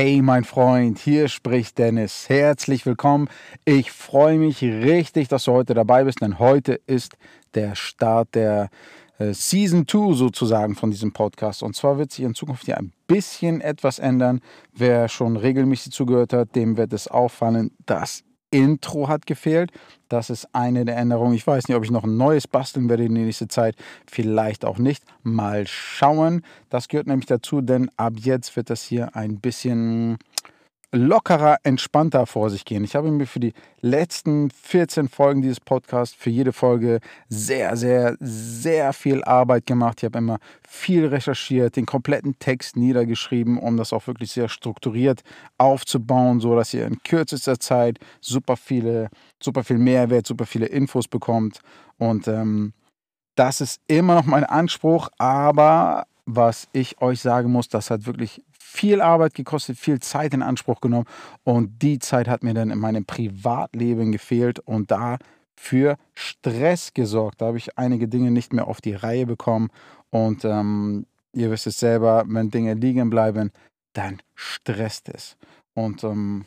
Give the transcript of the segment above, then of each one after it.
Hey mein Freund, hier spricht Dennis. Herzlich willkommen. Ich freue mich richtig, dass du heute dabei bist, denn heute ist der Start der äh, Season 2 sozusagen von diesem Podcast. Und zwar wird sich in Zukunft hier ein bisschen etwas ändern. Wer schon regelmäßig zugehört hat, dem wird es auffallen, dass Intro hat gefehlt. Das ist eine der Änderungen. Ich weiß nicht, ob ich noch ein neues basteln werde in der nächsten Zeit. Vielleicht auch nicht. Mal schauen. Das gehört nämlich dazu, denn ab jetzt wird das hier ein bisschen lockerer, entspannter vor sich gehen. Ich habe mir für die letzten 14 Folgen dieses Podcasts, für jede Folge sehr, sehr, sehr viel Arbeit gemacht. Ich habe immer viel recherchiert, den kompletten Text niedergeschrieben, um das auch wirklich sehr strukturiert aufzubauen, so dass ihr in kürzester Zeit super viele, super viel Mehrwert, super viele Infos bekommt. Und ähm, das ist immer noch mein Anspruch, aber was ich euch sagen muss, das hat wirklich viel Arbeit gekostet, viel Zeit in Anspruch genommen und die Zeit hat mir dann in meinem Privatleben gefehlt und da für Stress gesorgt. Da habe ich einige Dinge nicht mehr auf die Reihe bekommen und ähm, ihr wisst es selber, wenn Dinge liegen bleiben, dann stresst es. Und ähm,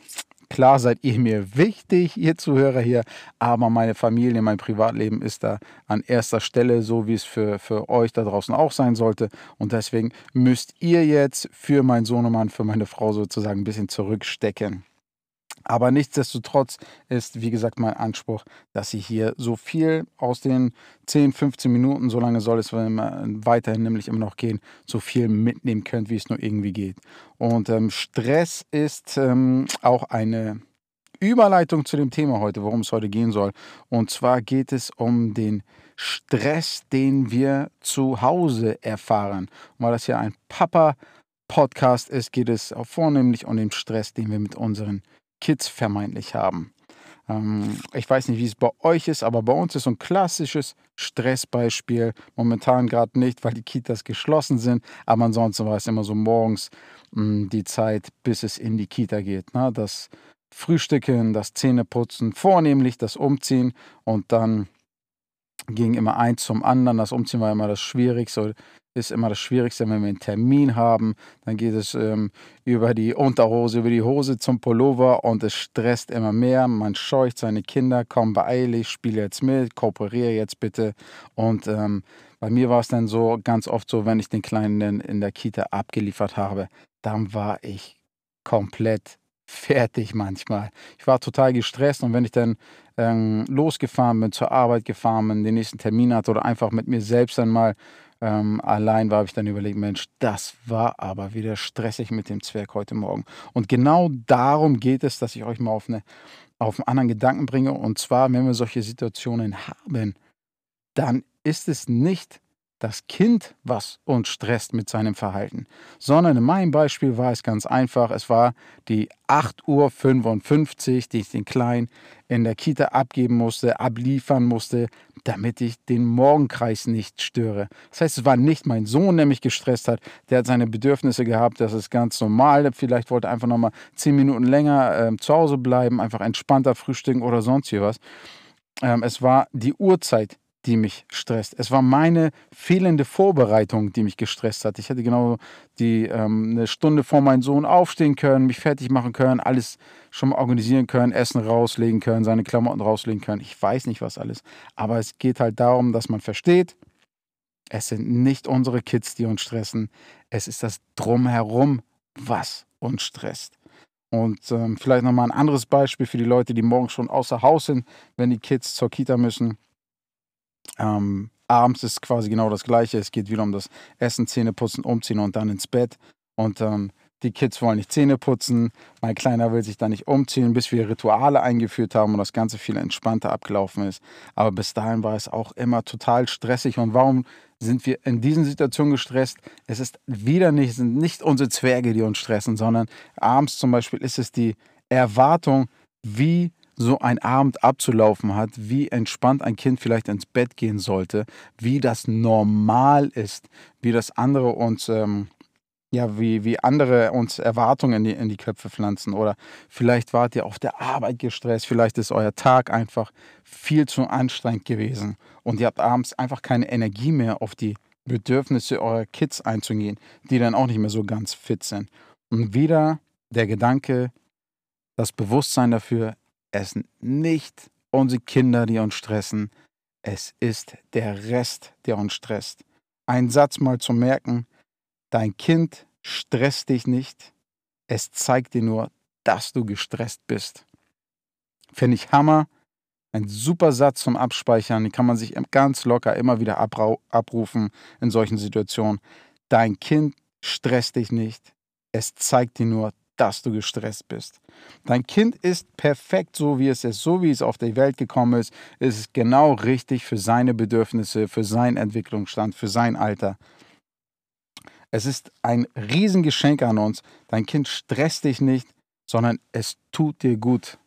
Klar seid ihr mir wichtig, ihr Zuhörer hier, aber meine Familie, mein Privatleben ist da an erster Stelle, so wie es für, für euch da draußen auch sein sollte. Und deswegen müsst ihr jetzt für meinen Sohnemann, für meine Frau sozusagen ein bisschen zurückstecken. Aber nichtsdestotrotz ist, wie gesagt, mein Anspruch, dass ihr hier so viel aus den 10, 15 Minuten, so lange soll es weiterhin nämlich immer noch gehen, so viel mitnehmen könnt, wie es nur irgendwie geht. Und ähm, Stress ist ähm, auch eine Überleitung zu dem Thema heute, worum es heute gehen soll. Und zwar geht es um den Stress, den wir zu Hause erfahren. Und weil das ja ein Papa-Podcast ist, geht es vornehmlich um den Stress, den wir mit unseren Kids vermeintlich haben. Ähm, ich weiß nicht, wie es bei euch ist, aber bei uns ist so ein klassisches Stressbeispiel. Momentan gerade nicht, weil die Kitas geschlossen sind, aber ansonsten war es immer so morgens hm, die Zeit, bis es in die Kita geht. Ne? Das Frühstücken, das Zähneputzen, vornehmlich das Umziehen und dann ging immer eins zum anderen. Das Umziehen war immer das Schwierigste ist immer das Schwierigste, wenn wir einen Termin haben. Dann geht es ähm, über die Unterhose, über die Hose zum Pullover und es stresst immer mehr. Man scheucht seine Kinder, komm beeilig, spiele jetzt mit, kooperiere jetzt bitte. Und ähm, bei mir war es dann so, ganz oft so, wenn ich den Kleinen in der Kita abgeliefert habe, dann war ich komplett fertig manchmal. Ich war total gestresst und wenn ich dann ähm, losgefahren bin, zur Arbeit gefahren bin, den nächsten Termin hatte oder einfach mit mir selbst dann mal ähm, allein war, ich dann überlegt, Mensch, das war aber wieder stressig mit dem Zwerg heute Morgen. Und genau darum geht es, dass ich euch mal auf, eine, auf einen anderen Gedanken bringe. Und zwar, wenn wir solche Situationen haben, dann ist es nicht das Kind, was uns stresst mit seinem Verhalten, sondern in meinem Beispiel war es ganz einfach. Es war die 8.55 Uhr, die ich den Kleinen in der Kita abgeben musste, abliefern musste, damit ich den Morgenkreis nicht störe. Das heißt, es war nicht mein Sohn, der mich gestresst hat. Der hat seine Bedürfnisse gehabt, das ist ganz normal. Vielleicht wollte er einfach nochmal zehn Minuten länger äh, zu Hause bleiben, einfach entspannter frühstücken oder sonst wie was. Ähm, es war die Uhrzeit, die mich stresst. Es war meine fehlende Vorbereitung, die mich gestresst hat. Ich hätte genau die ähm, eine Stunde vor meinem Sohn aufstehen können, mich fertig machen können, alles schon mal organisieren können, Essen rauslegen können, seine Klamotten rauslegen können. Ich weiß nicht was alles. Aber es geht halt darum, dass man versteht, es sind nicht unsere Kids, die uns stressen. Es ist das Drumherum, was uns stresst. Und ähm, vielleicht nochmal ein anderes Beispiel für die Leute, die morgens schon außer Haus sind, wenn die Kids zur Kita müssen. Ähm, abends ist quasi genau das Gleiche. Es geht wieder um das Essen, Zähne putzen, umziehen und dann ins Bett. Und ähm, die Kids wollen nicht Zähne putzen. Mein Kleiner will sich da nicht umziehen, bis wir Rituale eingeführt haben und das Ganze viel entspannter abgelaufen ist. Aber bis dahin war es auch immer total stressig. Und warum sind wir in diesen Situationen gestresst? Es ist wieder nicht, sind nicht unsere Zwerge, die uns stressen, sondern abends zum Beispiel ist es die Erwartung, wie so ein Abend abzulaufen hat, wie entspannt ein Kind vielleicht ins Bett gehen sollte, wie das normal ist, wie das andere uns, ähm, ja, wie, wie andere uns Erwartungen in die, in die Köpfe pflanzen. Oder vielleicht wart ihr auf der Arbeit gestresst, vielleicht ist euer Tag einfach viel zu anstrengend gewesen und ihr habt abends einfach keine Energie mehr auf die Bedürfnisse eurer Kids einzugehen, die dann auch nicht mehr so ganz fit sind. Und wieder der Gedanke, das Bewusstsein dafür, es sind nicht unsere Kinder, die uns stressen, es ist der Rest, der uns stresst. Ein Satz mal zu merken, dein Kind stresst dich nicht, es zeigt dir nur, dass du gestresst bist. Finde ich Hammer. Ein super Satz zum Abspeichern, den kann man sich ganz locker immer wieder abrufen in solchen Situationen. Dein Kind stresst dich nicht, es zeigt dir nur, dass du gestresst bist. Dein Kind ist perfekt so, wie es ist, so wie es auf die Welt gekommen ist. Es ist genau richtig für seine Bedürfnisse, für seinen Entwicklungsstand, für sein Alter. Es ist ein Riesengeschenk an uns. Dein Kind stresst dich nicht, sondern es tut dir gut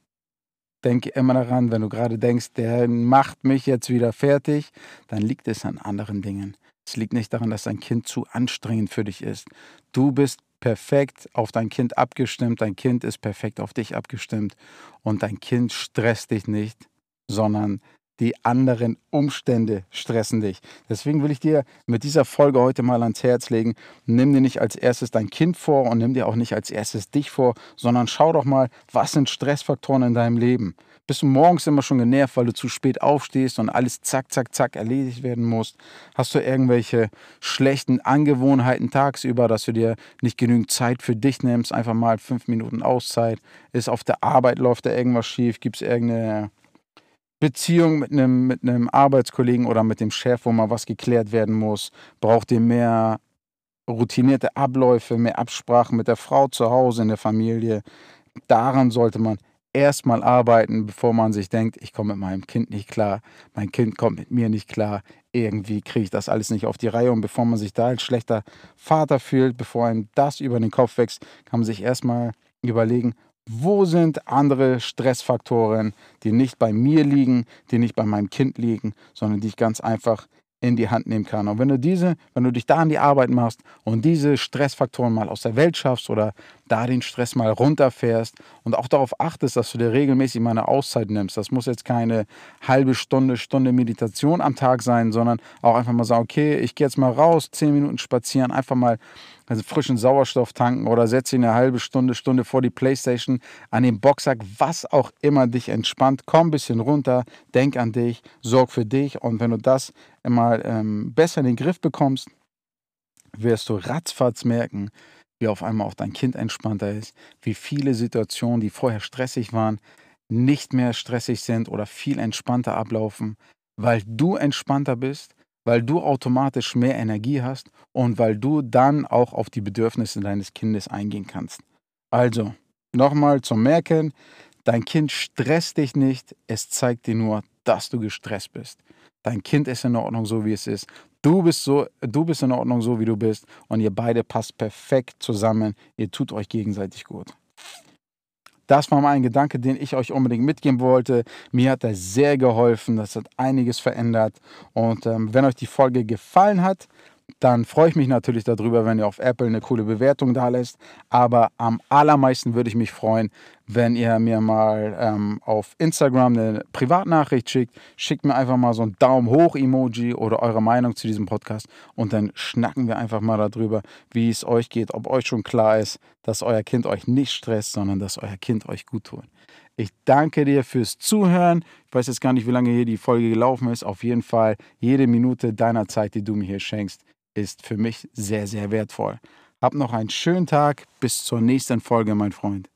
denke immer daran, wenn du gerade denkst, der macht mich jetzt wieder fertig, dann liegt es an anderen Dingen. Es liegt nicht daran, dass dein Kind zu anstrengend für dich ist. Du bist perfekt auf dein Kind abgestimmt, dein Kind ist perfekt auf dich abgestimmt. Und dein Kind stresst dich nicht, sondern die anderen Umstände stressen dich. Deswegen will ich dir mit dieser Folge heute mal ans Herz legen, nimm dir nicht als erstes dein Kind vor und nimm dir auch nicht als erstes dich vor, sondern schau doch mal, was sind Stressfaktoren in deinem Leben. Bist du morgens immer schon genervt, weil du zu spät aufstehst und alles zack, zack, zack erledigt werden muss? Hast du irgendwelche schlechten Angewohnheiten tagsüber, dass du dir nicht genügend Zeit für dich nimmst, einfach mal fünf Minuten Auszeit? Ist auf der Arbeit, läuft da irgendwas schief? Gibt es irgendeine Beziehung mit einem, mit einem Arbeitskollegen oder mit dem Chef, wo mal was geklärt werden muss? Braucht ihr mehr routinierte Abläufe, mehr Absprachen mit der Frau zu Hause, in der Familie? Daran sollte man erstmal arbeiten, bevor man sich denkt, ich komme mit meinem Kind nicht klar, mein Kind kommt mit mir nicht klar, irgendwie kriege ich das alles nicht auf die Reihe. Und bevor man sich da als schlechter Vater fühlt, bevor einem das über den Kopf wächst, kann man sich erstmal überlegen, wo sind andere Stressfaktoren, die nicht bei mir liegen, die nicht bei meinem Kind liegen, sondern die ich ganz einfach in die Hand nehmen kann. Und wenn du diese, wenn du dich da an die Arbeit machst und diese Stressfaktoren mal aus der Welt schaffst oder da den Stress mal runterfährst und auch darauf achtest, dass du dir regelmäßig mal eine Auszeit nimmst. Das muss jetzt keine halbe Stunde, Stunde Meditation am Tag sein, sondern auch einfach mal sagen, okay, ich gehe jetzt mal raus, zehn Minuten spazieren, einfach mal also frischen Sauerstoff tanken oder setze ihn eine halbe Stunde, Stunde vor die Playstation an den Boxsack, was auch immer dich entspannt. Komm ein bisschen runter, denk an dich, sorg für dich und wenn du das mal ähm, besser in den Griff bekommst, wirst du ratzfatz merken, wie auf einmal auch dein Kind entspannter ist, wie viele Situationen, die vorher stressig waren, nicht mehr stressig sind oder viel entspannter ablaufen, weil du entspannter bist, weil du automatisch mehr Energie hast und weil du dann auch auf die Bedürfnisse deines Kindes eingehen kannst. Also, nochmal zum Merken, dein Kind stresst dich nicht, es zeigt dir nur, dass du gestresst bist. Dein Kind ist in Ordnung so, wie es ist. Du bist, so, du bist in Ordnung so, wie du bist. Und ihr beide passt perfekt zusammen. Ihr tut euch gegenseitig gut. Das war mein Gedanke, den ich euch unbedingt mitgeben wollte. Mir hat er sehr geholfen. Das hat einiges verändert. Und ähm, wenn euch die Folge gefallen hat, dann freue ich mich natürlich darüber, wenn ihr auf Apple eine coole Bewertung da lässt. Aber am allermeisten würde ich mich freuen, wenn ihr mir mal ähm, auf Instagram eine Privatnachricht schickt. Schickt mir einfach mal so ein Daumen hoch Emoji oder eure Meinung zu diesem Podcast und dann schnacken wir einfach mal darüber, wie es euch geht, ob euch schon klar ist, dass euer Kind euch nicht stresst, sondern dass euer Kind euch gut tut. Ich danke dir fürs Zuhören. Ich weiß jetzt gar nicht, wie lange hier die Folge gelaufen ist. Auf jeden Fall jede Minute deiner Zeit, die du mir hier schenkst, ist für mich sehr, sehr wertvoll. Hab noch einen schönen Tag. Bis zur nächsten Folge, mein Freund.